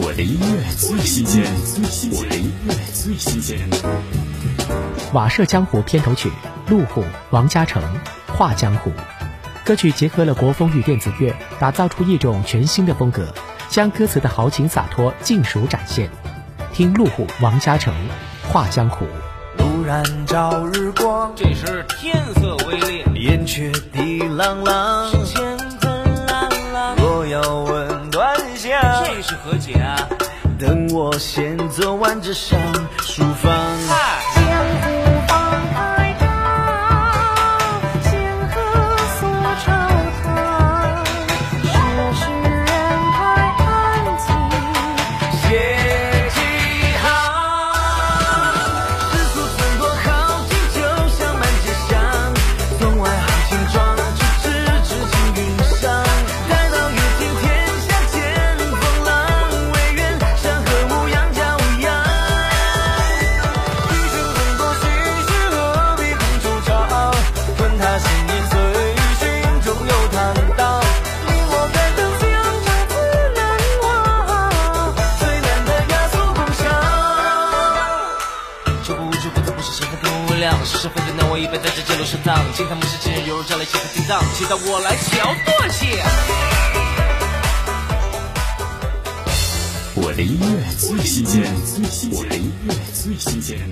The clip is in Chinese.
我的音乐最新鲜，我的音乐最新鲜。瓦舍江湖片头曲，路虎、王嘉诚，画江湖。歌曲结合了国风与电子乐，打造出一种全新的风格，将歌词的豪情洒脱尽数展现。听路虎、王嘉诚，画江湖。突然照日光，这时天色微烈，燕雀地朗朗，这是何解啊？等我先走完这场书房。不是，是非非难我一杯，在这街路上荡。惊叹不是今日犹如，将来气氛停当，期待我来桥段些。我的音乐最新鲜，我的音乐最新鲜。